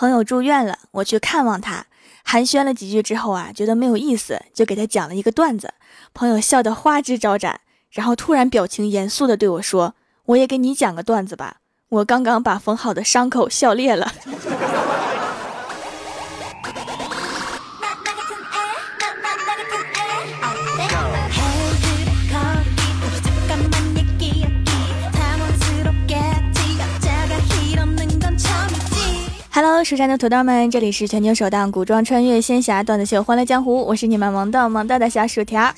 朋友住院了，我去看望他，寒暄了几句之后啊，觉得没有意思，就给他讲了一个段子。朋友笑得花枝招展，然后突然表情严肃地对我说：“我也给你讲个段子吧，我刚刚把缝好的伤口笑裂了。”蜀山的土豆们，这里是全球首档古装穿越仙侠段子秀《欢乐江湖》，我是你们萌到萌到的小薯条。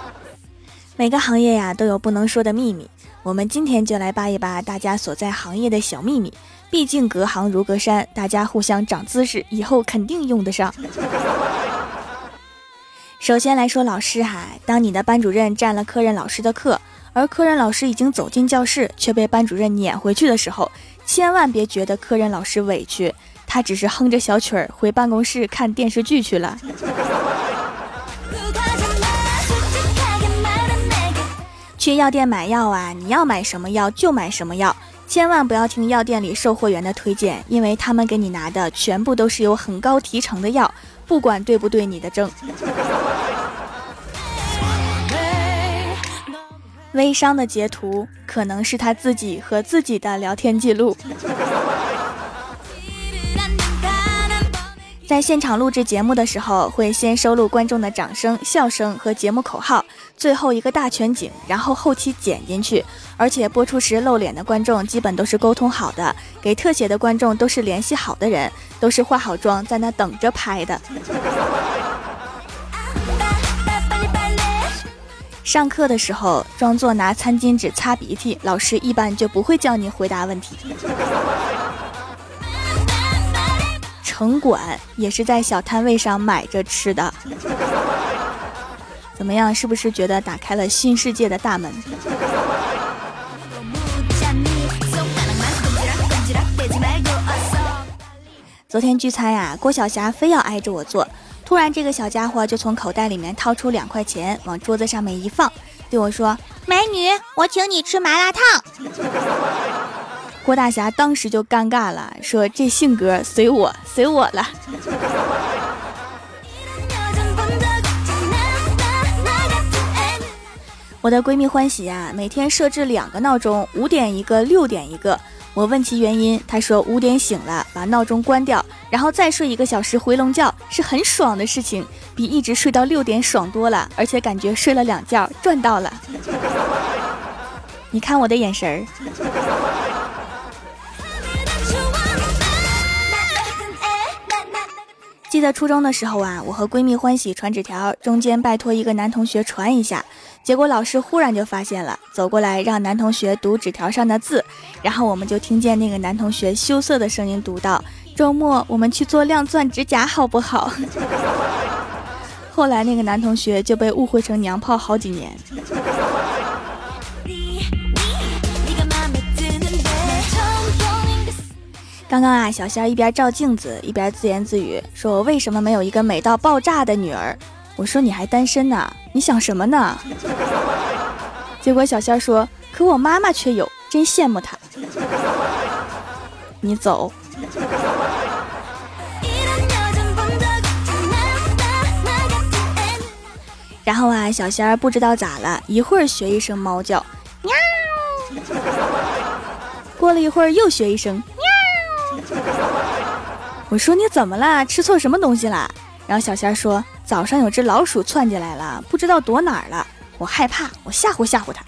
每个行业呀都有不能说的秘密，我们今天就来扒一扒大家所在行业的小秘密。毕竟隔行如隔山，大家互相长姿势，以后肯定用得上。首先来说老师哈，当你的班主任占了科任老师的课，而科任老师已经走进教室，却被班主任撵回去的时候。千万别觉得科任老师委屈，他只是哼着小曲儿回办公室看电视剧去了。去药店买药啊，你要买什么药就买什么药，千万不要听药店里售货员的推荐，因为他们给你拿的全部都是有很高提成的药，不管对不对你的症。微商的截图可能是他自己和自己的聊天记录。在现场录制节目的时候，会先收录观众的掌声、笑声和节目口号，最后一个大全景，然后后期剪进去。而且播出时露脸的观众基本都是沟通好的，给特写的观众都是联系好的人，都是化好妆在那等着拍的。上课的时候装作拿餐巾纸擦鼻涕，老师一般就不会叫你回答问题。城管也是在小摊位上买着吃的，怎么样？是不是觉得打开了新世界的大门？昨天聚餐呀，郭晓霞非要挨着我坐。突然，这个小家伙就从口袋里面掏出两块钱，往桌子上面一放，对我说：“美女，我请你吃麻辣烫。”郭大侠当时就尴尬了，说：“这性格随我，随我了。”我的闺蜜欢喜呀，每天设置两个闹钟，五点一个，六点一个。我问其原因，她说五点醒了，把闹钟关掉，然后再睡一个小时回笼觉，是很爽的事情，比一直睡到六点爽多了，而且感觉睡了两觉赚到了。你看我的眼神儿。记得初中的时候啊，我和闺蜜欢喜传纸条，中间拜托一个男同学传一下。结果老师忽然就发现了，走过来让男同学读纸条上的字，然后我们就听见那个男同学羞涩的声音读道：“周末我们去做亮钻指甲好不好？” 后来那个男同学就被误会成娘炮好几年。刚刚啊，小仙儿一边照镜子一边自言自语，说我为什么没有一个美到爆炸的女儿？我说你还单身呢，你想什么呢？结果小仙说：“可我妈妈却有，真羡慕她。”你走。然后啊，小仙儿不知道咋了，一会儿学一声猫叫，喵。过了一会儿又学一声，我说你怎么了？吃错什么东西了？然后小仙说。早上有只老鼠窜进来了，不知道躲哪儿了。我害怕，我吓唬吓唬它。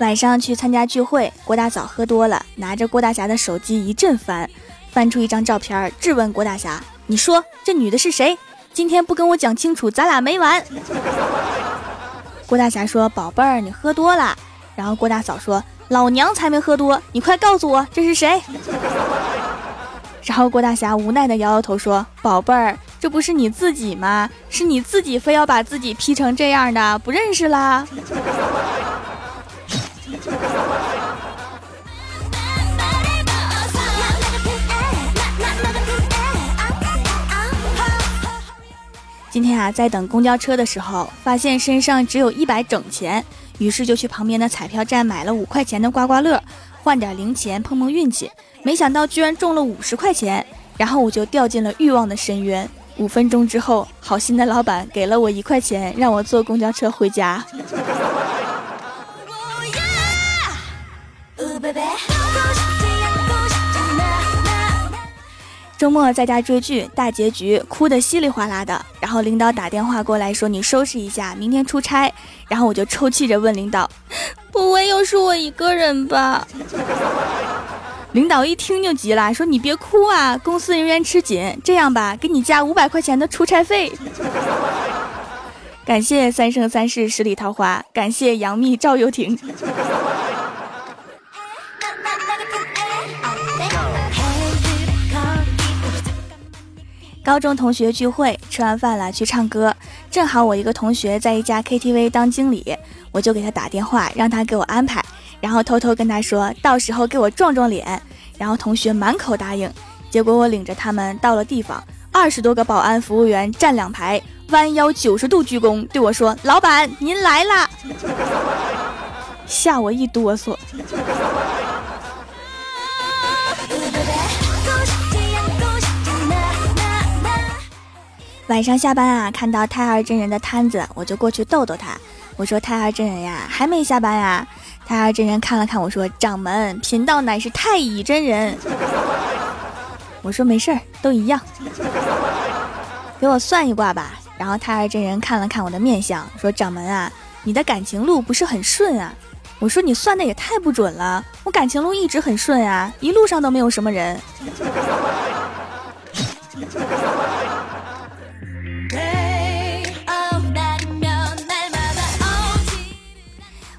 晚上去参加聚会，郭大嫂喝多了，拿着郭大侠的手机一阵翻，翻出一张照片，质问郭大侠：“你说这女的是谁？今天不跟我讲清楚，咱俩没完。”郭大侠说：“宝贝儿，你喝多了。”然后郭大嫂说：“老娘才没喝多，你快告诉我这是谁？”然后郭大侠无奈的摇摇头说：“宝贝儿，这不是你自己吗？是你自己非要把自己 P 成这样的，不认识啦。”今天啊，在等公交车的时候，发现身上只有一百整钱，于是就去旁边的彩票站买了五块钱的刮刮乐，换点零钱碰碰运气。没想到居然中了五十块钱，然后我就掉进了欲望的深渊。五分钟之后，好心的老板给了我一块钱，让我坐公交车回家。周末在家追剧，大结局哭得稀里哗啦的。然后领导打电话过来说：“你收拾一下，明天出差。”然后我就抽泣着问领导：“ 不会又是我一个人吧？” 领导一听就急了，说：“你别哭啊，公司人员吃紧，这样吧，给你加五百块钱的出差费。”感谢三生三世十里桃花，感谢杨幂赵又廷。高中同学聚会，吃完饭了去唱歌，正好我一个同学在一家 KTV 当经理，我就给他打电话，让他给我安排，然后偷偷跟他说，到时候给我壮壮脸，然后同学满口答应。结果我领着他们到了地方，二十多个保安服务员站两排，弯腰九十度鞠躬，对我说：“老板，您来啦！” 吓我一哆嗦。晚上下班啊，看到太二真人的摊子，我就过去逗逗他。我说：“太二真人呀，还没下班呀？”太二真人看了看我说：“掌门，贫道乃是太乙真人。”我说：“没事儿，都一样。”给我算一卦吧。然后太二真人看了看我的面相，说：“掌门啊，你的感情路不是很顺啊。”我说：“你算的也太不准了，我感情路一直很顺啊，一路上都没有什么人。”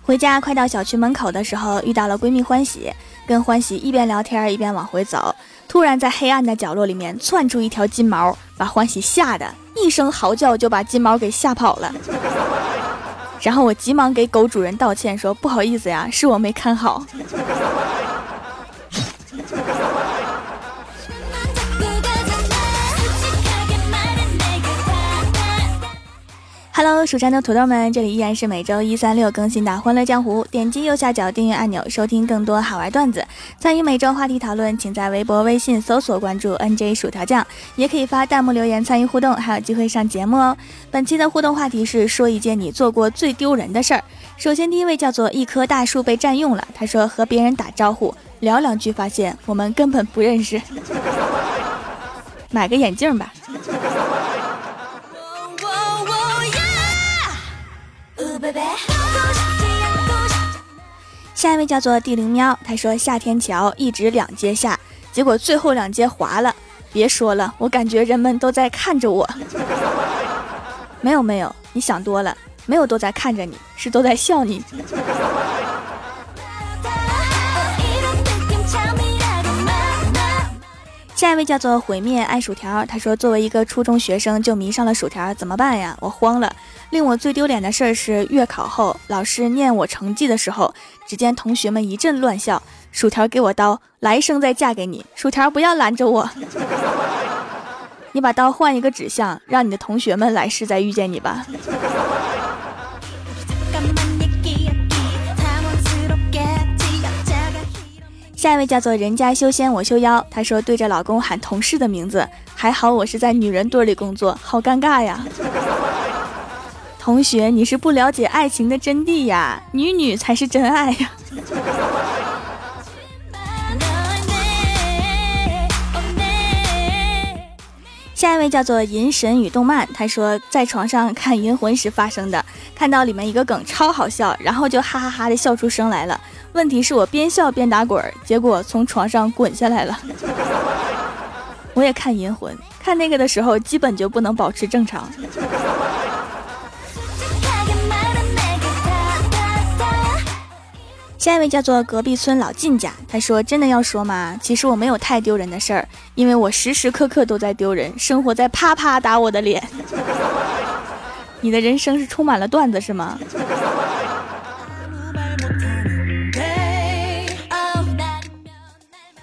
回家快到小区门口的时候，遇到了闺蜜欢喜，跟欢喜一边聊天一边往回走。突然在黑暗的角落里面窜出一条金毛，把欢喜吓得一声嚎叫，就把金毛给吓跑了。然后我急忙给狗主人道歉，说不好意思呀，是我没看好。Hello，蜀山的土豆们，这里依然是每周一、三、六更新的《欢乐江湖》。点击右下角订阅按钮，收听更多好玩段子，参与每周话题讨论，请在微博、微信搜索关注 NJ 薯条酱，也可以发弹幕留言参与互动，还有机会上节目哦。本期的互动话题是说一件你做过最丢人的事儿。首先，第一位叫做一棵大树被占用了，他说和别人打招呼聊两句，发现我们根本不认识，买个眼镜吧。下一位叫做地灵喵，他说夏天桥一直两阶下，结果最后两阶滑了。别说了，我感觉人们都在看着我。没有没有，你想多了，没有都在看着你，是都在笑你。下一位叫做毁灭爱薯条，他说作为一个初中学生就迷上了薯条，怎么办呀？我慌了。令我最丢脸的事儿是月考后，老师念我成绩的时候，只见同学们一阵乱笑。薯条给我刀，来生再嫁给你。薯条不要拦着我，你把刀换一个指向，让你的同学们来世再遇见你吧。下一位叫做人家修仙我修妖，她说对着老公喊同事的名字，还好我是在女人堆里工作，好尴尬呀。同学，你是不了解爱情的真谛呀，女女才是真爱呀。下一位叫做银神与动漫，他说在床上看《银魂》时发生的，看到里面一个梗超好笑，然后就哈哈哈的笑出声来了。问题是我边笑边打滚，结果从床上滚下来了。我也看《银魂》，看那个的时候基本就不能保持正常。下一位叫做隔壁村老靳家，他说：“真的要说吗？其实我没有太丢人的事儿，因为我时时刻刻都在丢人，生活在啪啪打我的脸。你的人生是充满了段子是吗？”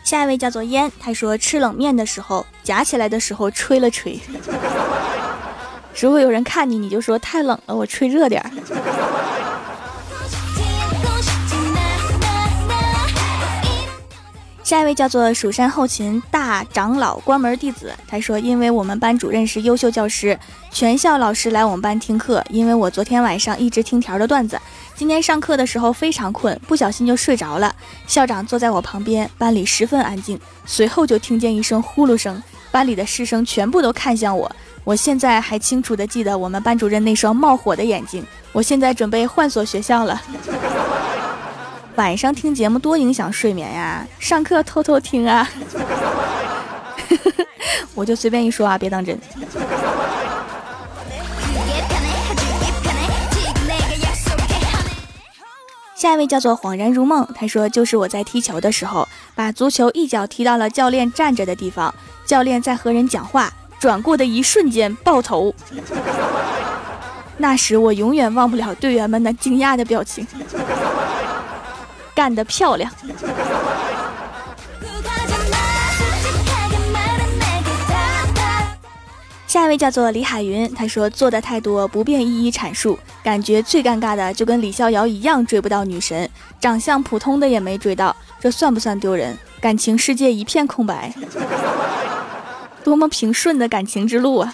下一位叫做烟，他说吃冷面的时候夹起来的时候吹了吹，如果有人看你，你就说太冷了，我吹热点儿。下一位叫做蜀山后勤大长老关门弟子，他说：“因为我们班主任是优秀教师，全校老师来我们班听课。因为我昨天晚上一直听条的段子，今天上课的时候非常困，不小心就睡着了。校长坐在我旁边，班里十分安静。随后就听见一声呼噜声，班里的师生全部都看向我。我现在还清楚的记得我们班主任那双冒火的眼睛。我现在准备换所学校了。”晚上听节目多影响睡眠呀！上课偷偷听啊！我就随便一说啊，别当真。下一位叫做恍然如梦，他说就是我在踢球的时候，把足球一脚踢到了教练站着的地方，教练在和人讲话，转过的一瞬间爆头。那时我永远忘不了队员们那惊讶的表情。干得漂亮！下一位叫做李海云，他说做的太多，不便一一阐述。感觉最尴尬的就跟李逍遥一样，追不到女神，长相普通的也没追到，这算不算丢人？感情世界一片空白，多么平顺的感情之路啊！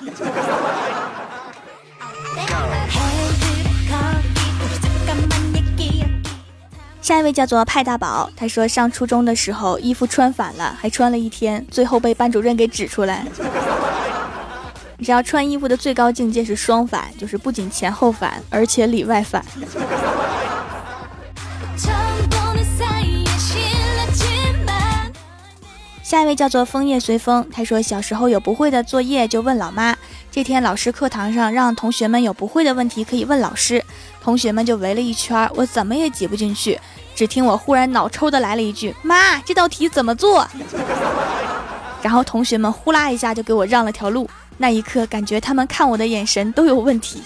下一位叫做派大宝，他说上初中的时候衣服穿反了，还穿了一天，最后被班主任给指出来。你知道穿衣服的最高境界是双反，就是不仅前后反，而且里外反。下一位叫做枫叶随风，他说小时候有不会的作业就问老妈。这天老师课堂上让同学们有不会的问题可以问老师，同学们就围了一圈，我怎么也挤不进去。只听我忽然脑抽的来了一句：“妈，这道题怎么做？”然后同学们呼啦一下就给我让了条路。那一刻，感觉他们看我的眼神都有问题，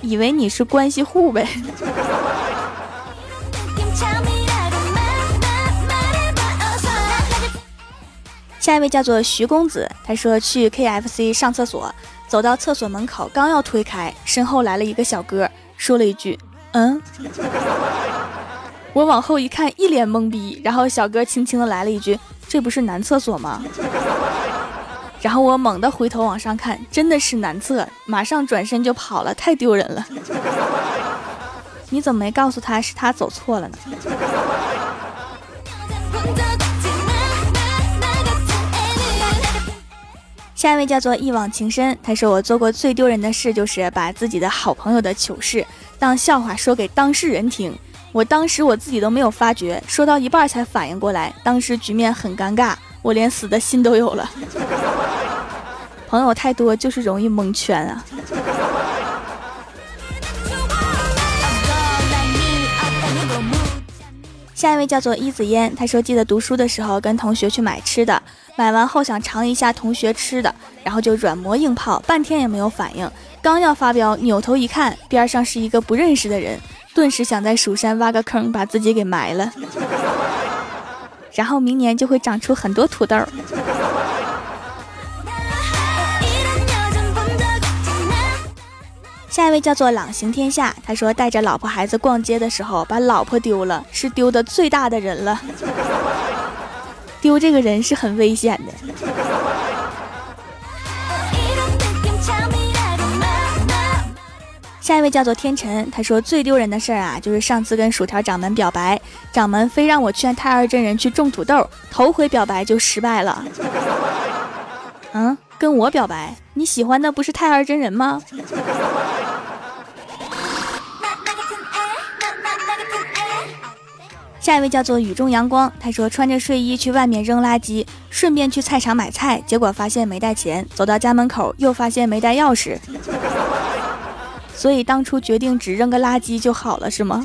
以为你是关系户呗。下一位叫做徐公子，他说去 KFC 上厕所，走到厕所门口，刚要推开，身后来了一个小哥，说了一句：“嗯。”我往后一看，一脸懵逼。然后小哥轻轻的来了一句：“这不是男厕所吗？”然后我猛地回头往上看，真的是男厕，马上转身就跑了，太丢人了。你怎么没告诉他是他走错了呢？下一位叫做一往情深，他说我做过最丢人的事就是把自己的好朋友的糗事当笑话说给当事人听。我当时我自己都没有发觉，说到一半才反应过来，当时局面很尴尬，我连死的心都有了。朋友太多就是容易蒙圈啊。下一位叫做一子烟，他说记得读书的时候跟同学去买吃的，买完后想尝一下同学吃的，然后就软磨硬泡，半天也没有反应，刚要发飙，扭头一看，边上是一个不认识的人。顿时想在蜀山挖个坑，把自己给埋了，然后明年就会长出很多土豆。下一位叫做朗行天下，他说带着老婆孩子逛街的时候，把老婆丢了，是丢的最大的人了。丢这个人是很危险的。下一位叫做天辰，他说最丢人的事儿啊，就是上次跟薯条掌门表白，掌门非让我劝太二真人去种土豆，头回表白就失败了。嗯，跟我表白，你喜欢的不是太二真人吗？下一位叫做雨中阳光，他说穿着睡衣去外面扔垃圾，顺便去菜场买菜，结果发现没带钱，走到家门口又发现没带钥匙。所以当初决定只扔个垃圾就好了，是吗？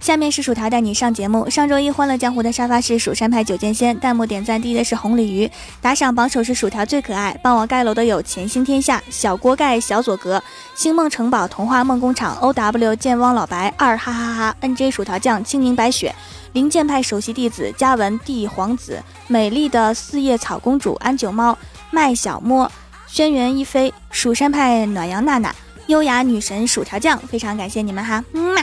下面是薯条带你上节目。上周一欢乐江湖的沙发是蜀山派九剑仙，弹幕点赞第一的是红鲤鱼，打赏榜首是薯条最可爱。帮我盖楼的有潜星天下、小锅盖、小左格、星梦城堡、童话梦工厂、O W 剑汪老白二哈哈哈、N J 薯条酱、清明白雪、灵剑派首席弟子嘉文帝皇子、美丽的四叶草公主安九猫、麦小摸、轩辕一飞、蜀山派暖阳娜娜。优雅女神薯条酱，非常感谢你们哈，嗯嘛。